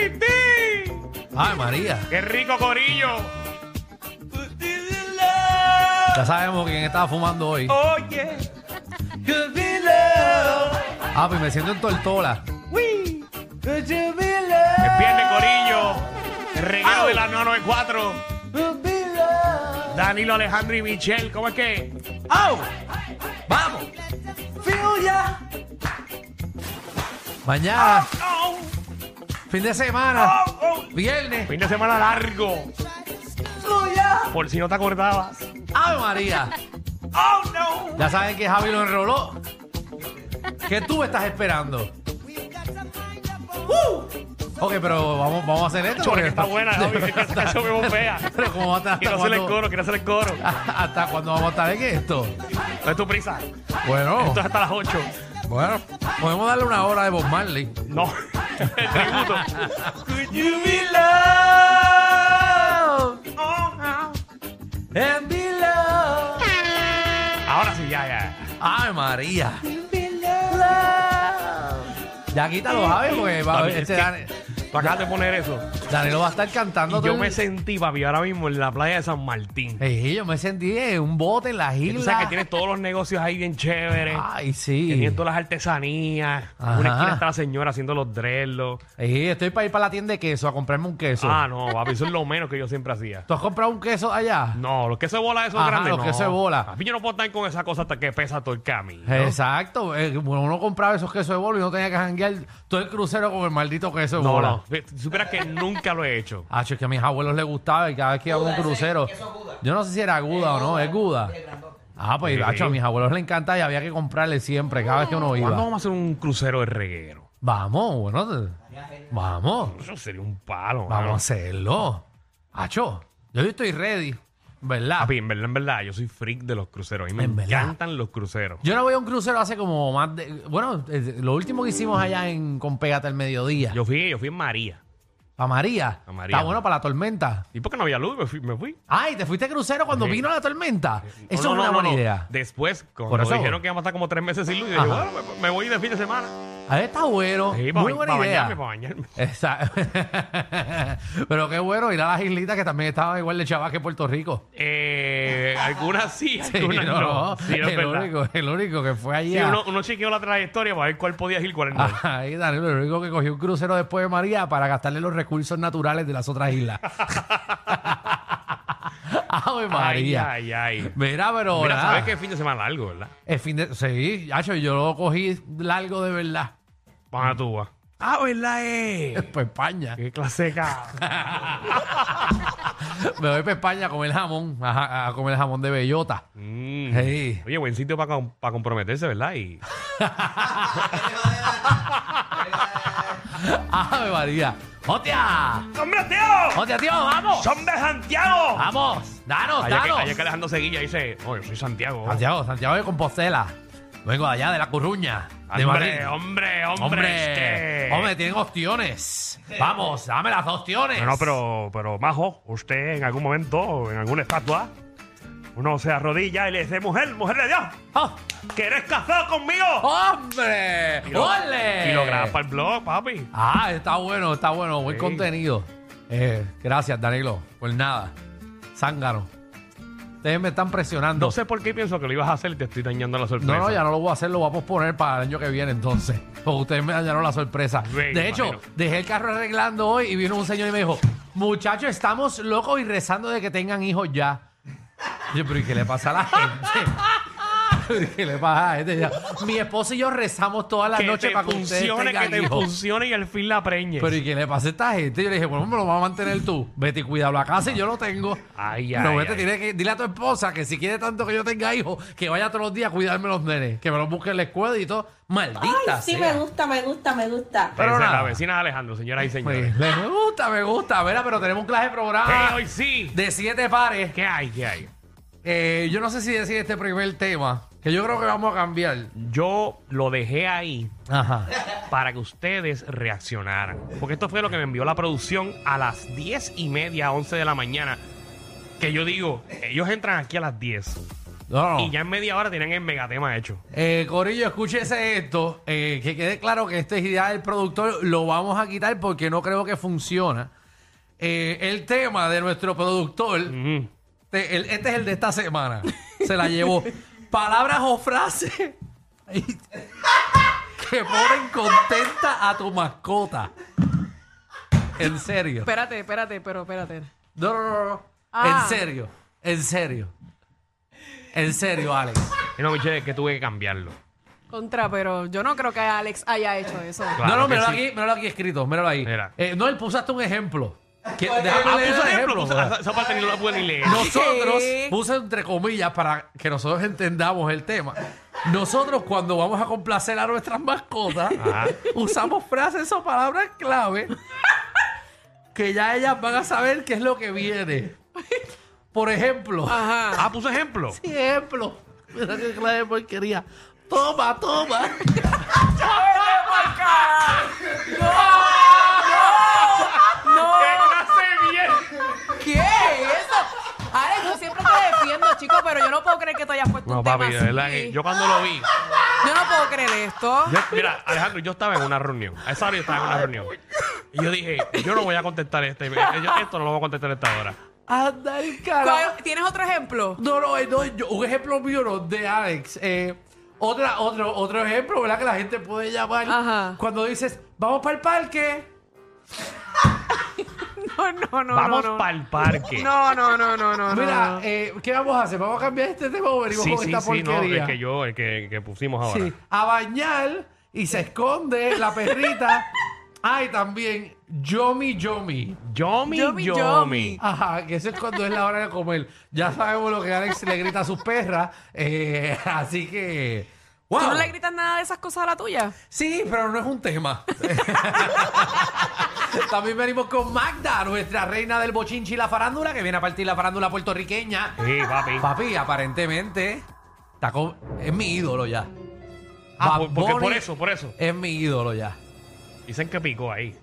¡Wipiti! Ay, María. ¡Qué rico corillo! Ya sabemos quién estaba fumando hoy. Oye, Ah, pues me siento en tortola. es viernes corillo. El reguero de la 994. Danilo, Alejandro y Michelle, ¿cómo es que? ¡Au! ¡Vamos! Mañana, ¡Oh! Fin de semana, ¡Oh! ¡Oh! viernes. Fin de semana largo. Por si no te acordabas. ¡Ave María! ¡Oh, no! Ya saben que Javi lo enroló. ¿Qué tú estás esperando? ¡Uh! Ok, pero vamos, vamos a hacer esto. Porque está buena, Javi, que esa canción me bombea. Pero ¿cómo va a estar? Quiero hacer el coro, quiero hacer el coro. ¿Hasta cuándo vamos a estar en esto? No es tu prisa. Bueno, Esto es hasta las 8. Bueno, podemos darle una hora de Bob Marley. No. Tributo. Could you be loved and be loved? Ahora sí, ya, ya. ¡Ay, María! Ya quítalo, Javi, porque va, Papi, este es que- Dani- Tú acabas de poner eso. Danilo va a estar cantando Y todo yo me el- sentí, papi, ahora mismo en la playa de San Martín. Ey, yo me sentí en un bote en la Y isla. Tú sabes que tienes todos los negocios ahí bien chéveres. Ay, Que sí. tienen todas las artesanías. En Ajá. Una esquina está la señora haciendo los dreadlocks. Ey, estoy para ir para la tienda de queso a comprarme un queso. Ah, no, papi, eso es lo menos que yo siempre hacía. ¿Tú has comprado un queso allá? No, los quesos de bola esos Ajá, grandes, los no. quesos de bola. Papi, yo no puedo estar con esa cosa hasta que pesa todo el camino. Exacto. eh, bueno, uno compraba esos quesos de bolo y no tenía que janguear todo el crucero con el maldito queso de No, bola. no. Si supieras que nunca lo he hecho. Ah, es que a mis abuelos les gustaba y cada vez que iba a un crucero. Yo no sé si era aguda o no, es aguda. Ah, pues, Sí. hacho, a mis abuelos les encanta y había que comprarle siempre, cada vez que uno ¿Cuándo iba. vamos a hacer un crucero de reguero? Vamos, bueno, te- vamos, Eso sería un palo. vamos a mano. hacerlo. Hacho, yo estoy ready, ¿verdad? Papi, en verdad, en verdad, yo soy freak de los cruceros. A mí me En verdad. encantan los cruceros. Yo no voy a un crucero hace como más de... Bueno, eh, lo último que hicimos allá en con Pégate al Mediodía. Yo fui, yo fui en María. ¿A María? A María. Está bueno para la tormenta. ¿Y por qué no había luz? Me fui. Me fui. Ay, ¿te fuiste crucero cuando Sí. vino la tormenta? Eso No, es una no, buena no. idea. Después, cuando Por eso- dijeron que íbamos a estar como tres meses sin luz, yo Ajá. dije, bueno, me, me voy de fin de semana. Ahí está bueno. Sí, Muy buena para idea. bañarme, para bañarme. Esa- Pero qué bueno ir a las islitas que también estaban igual de chavas que Puerto Rico. Eh, algunas sí, Sí, algunas no. Sí, es el, verdad. único, el único que fue allí. Sí, uno, uno chequeó la trayectoria para ver cuál podía ir cuál no. Ahí, Danilo, el único que cogió un crucero después de María para gastarle los recursos naturales de las otras islas. Ave María. Ay, ay, ay. Mira, pero. Mira, sabes que es fin de semana largo, ¿verdad? El fin de. Sí, yo lo cogí largo de verdad. Para tú vas. Ah, ¿verdad? Eh? Pues España. Qué clase de ca- Me voy para España a comer jamón, a, a comer jamón de bellota. Mm. Hey. Oye, buen sitio para, para comprometerse, ¿verdad? Y ¡Ave María! ¡Hostia! ¡Hombre, tío! ¡Hostia, tío! ¡Vamos! ¡Son de Santiago! ¡Vamos! ¡Danos, Allá que, danos! allá que Alejandro Seguilla dice, oye, soy Santiago. Santiago, Santiago de Compostela. Vengo de allá, de La Coruña, de Madrid. hombre, hombre, hombre. Hombre, este. hombre, tienen opciones. Vamos, dame las opciones. No, no, pero, pero, Majo, usted en algún momento, en alguna estatua, uno se arrodilla y le dice, mujer, mujer de Dios, ¡Oh! ¿quieres casar conmigo? ¡Hombre! Y lo- ¡Ole! Y lo graba para el blog, papi. Ah, está bueno, está bueno. Buen Sí. contenido. Eh, gracias, Danilo. Pues nada. Zángano. Ustedes me están presionando. No sé por qué pienso que lo ibas a hacer y te estoy dañando la sorpresa. No, no, ya no lo voy a hacer, lo voy a posponer para el año que viene entonces. Porque ustedes me dañaron la sorpresa. De hecho, imagino. dejé el carro arreglando hoy y vino un señor y me dijo, muchachos, estamos locos y rezando de que tengan hijos ya. Yo, pero ¿y qué le pasa a la gente? ¿Pero ¿Qué le pasa a gente? Ya, Mi esposo y yo rezamos todas las que noches te para que ustedes funcione, que te hijos. funcione y al fin la preñes. Pero ¿y qué le pasa a esta gente? Yo le dije, bueno, me lo vas a mantener tú. Vete y cuida la casa y yo lo tengo. Ay, Pero ay, vete, ay. tiene que, dile a tu esposa que si quiere tanto que yo tenga hijos, que vaya todos los días a cuidarme los nenes, que me los busque en la escuela y todo. Maldita Ay, sí, sea. me gusta, me gusta, me gusta. pero Esa es nada. la vecina de Alejandro, señoras y Pues, señores. me gusta, me gusta. Mira, pero tenemos un clase de programa Eh, hoy sí. de siete pares. ¿Qué hay? ¿Qué hay? Eh, yo no sé si decir este primer tema, que yo creo que vamos a cambiar. Yo lo dejé ahí Ajá. para que ustedes reaccionaran. Porque esto fue lo que me envió la producción a las 10 y media, 11 de la mañana. Que yo digo, ellos entran aquí a las 10 No, no. y ya en media hora tienen el megatema hecho. Eh, Corillo, escúchese esto. eh, que quede claro que esta es idea del productor. Lo vamos a quitar porque no creo que funciona. Eh, el tema de nuestro productor, Ujú. te- el- este es el de esta semana. Se la llevó. Palabras o frases que ponen contenta a tu mascota. En serio. Espérate, espérate, pero espérate. No, no, no, no. Ah. En serio. En serio. En serio, Alex. Y no, Michelle, que tuve que cambiarlo. Contra, pero yo no creo que Alex haya hecho eso. Claro no, no, que míralo sí. aquí, míralo aquí escrito, míralo ahí. Mira. Eh, no, él puso hasta un ejemplo. Que- Ah, déjame leer puso ejemplo. ejemplo. puso- esa- esa parte ni no la pude ni leer. Nosotros, puse entre comillas para que nosotros entendamos el tema. Nosotros cuando vamos a complacer a nuestras mascotas, usamos frases o palabras clave que ya ellas van a saber qué es lo que viene. Por ejemplo, Ajá. Ah, puso ejemplo. ejemplo, mira qué clave de porquería. Toma, toma. ¡Qué clase bien! ¿Qué es eso? Alex, yo siempre te defiendo, chico, pero yo no puedo creer que tú hayas puesto No, papi, de verdad que yo cuando lo vi. Yo no puedo creer esto. yo- mira, Alejandro, yo estaba en una reunión. A esa hora yo estaba en una reunión. Y yo dije, yo no voy a contestar este. yo esto no lo voy a contestar a esta hora. Anda el carajo. ¿Cuál- ¿Tienes otro ejemplo? No, no, eh, no, yo- un ejemplo mío no, de Alex. Eh, otra, otro, otro ejemplo, ¿verdad? Que la gente puede llamar Ajá. cuando dices, vamos para el parque. No, no, no. Vamos no, no. para el parque. No, no, no, no, no. Mira, no. eh, ¿qué vamos a hacer? ¿Vamos a cambiar este tema o venimos sí, con sí, esta sí, no, porquería? el que yo, el que, que pusimos ahora. Sí, a bañar y se esconde la perrita. Ay, también, yomi, yomi. Yomi, Yomi, yomi. yomi. Ajá, que eso es cuando es la hora de comer. Ya sabemos lo que Alex le grita a sus perras. eh, así que. ¡Wow! ¿Tú no le gritas nada de esas cosas a la tuya? Sí, pero no es un tema. También venimos con Magda, nuestra reina del bochinchi y la farándula, que viene a partir la farándula puertorriqueña. Sí, papi. Papi, aparentemente, está con- es mi ídolo ya. Ah, Bad por- porque por Bunny eso, por eso. Es mi ídolo ya. Dicen que picó ahí.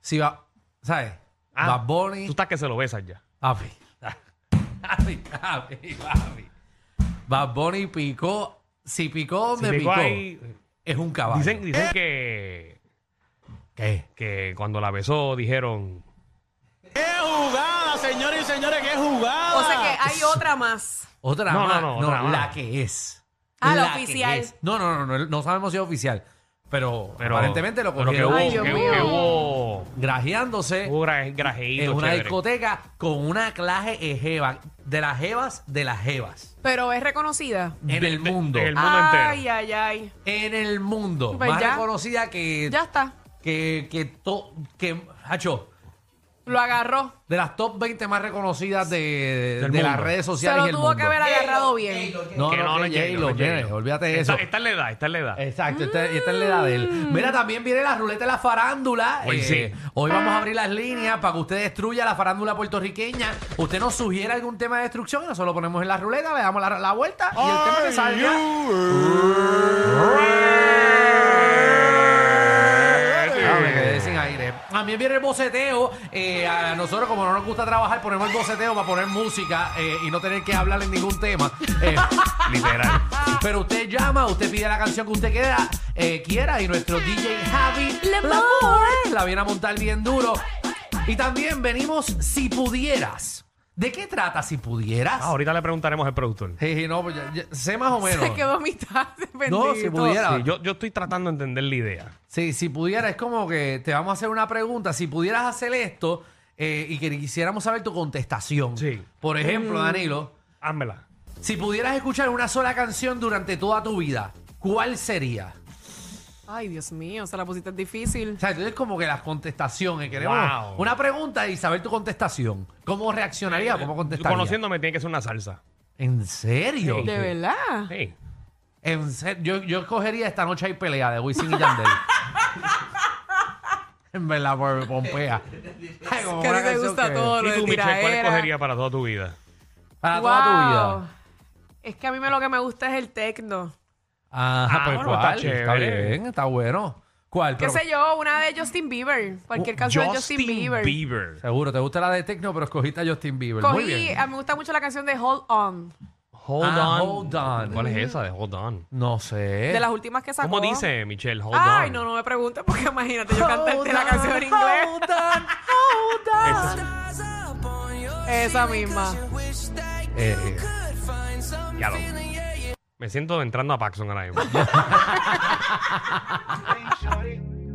Si va, ¿sabes? Ah, Bad Bunny. Tú estás que se lo besas ya. Papi. Papi, papi, papi. Bad Bunny picó. Si picó donde Si picó, picó ahí. es un caballo. Dicen, dicen que, ¿Qué? que cuando la besó dijeron. ¡Qué jugada, señores y señores! ¡Qué jugada! O sea que hay otra más. Otra No, más. no, no, otra más. la que es. Ah, la que oficial. es. No, no, no, no, no sabemos si es oficial. Pero, Pero, aparentemente lo pero que cogieron hubo, Ay, Dios que, mío. que hubo, grajeándose hubo gra- grajeíto en una chévere. discoteca con una clase de jeva. De las jevas, de las jevas. Pero es reconocida. En el mundo. en el mundo Ay, entero. ay, ay. En el mundo. Pues más ya. reconocida que. Ya está. Que, que, to- que, hacho, Lo agarró. de las top 20 más reconocidas de, Del de las mundo. redes Se sociales. lo y el tuvo mundo. que haber agarrado bien. No, Que no, no, no es J-Lo, J-Lo, no es nene, J-Lo. olvídate de eso. Está, está en la edad, está en la edad. Exacto, esta, esta es la edad de él. Mira, también viene la ruleta de la farándula. Hoy Eh, sí. Hoy vamos a abrir las líneas para que usted destruya la farándula puertorriqueña. Usted nos sugiere algún tema de destrucción y nosotros lo ponemos en la ruleta, le damos la, la vuelta y el tema que salga. Dame, aire. También viene el boceteo. Eh, a nosotros, como no nos gusta trabajar, ponemos el boceteo para poner música eh, y no tener que hablar en ningún tema. Eh, Literal. pero usted llama, usted pide la canción que usted quiera, eh, quiera y nuestro DJ Javi L'Amour. la viene a montar bien duro. Y también venimos si pudieras. ¿De qué trata si pudieras? Ah, ahorita le preguntaremos al productor. Sí, sí, no, pues ya- ya- sé más o menos. Se quedó a mitad. No, si pudiera. Sí, yo, yo estoy tratando de entender la idea. Sí, si pudiera, es como que te vamos a hacer una pregunta. Si pudieras hacer esto eh, y que quisiéramos saber tu contestación. Sí. Por ejemplo, Danilo, Házmela. si pudieras escuchar una sola canción durante toda tu vida, ¿cuál sería? Ay, Dios mío, se la pusiste difícil. O sea, entonces como que las contestaciones, queremos Wow. una pregunta y saber tu contestación. ¿Cómo reaccionaría? ¿Cómo contestaría? Conociéndome tiene que ser una salsa. ¿En serio? Sí. ¿De verdad? Sí. En yo, yo escogería esta noche hay pelea de Wisin y Yandel. en verdad, por Pompea. Ay, como Que a una ti te canción gusta que- todo. Lo ¿Y de tú, Michelle, cuál tiraera. escogerías para toda tu vida? Para toda tu Wow. vida. Es que a mí me lo que me gusta es el tecno. Ajá, Ah, pues bueno, ¿cuál? está Está, chévere. bien, está bueno. ¿Cuál? ¿Qué Pero- sé yo? Una de Justin Bieber. Cualquier canción de Justin Bieber. Bieber. Seguro, te gusta la de Tecno, pero escogiste a Justin Bieber. Muy Cogí, bien. a mí me gusta mucho la canción de Hold On. Hold Ah, on. Hold On. ¿Cuál es esa de Hold on? No sé. De las últimas que sacó. ¿Cómo dice Michelle? Hold Ay, on. no, no me preguntes porque imagínate, yo cantarte la canción en inglés. hold on, hold on. Esa- Esa misma. Eh, eh. ya lo. Me siento entrando a Paxson ahora mismo.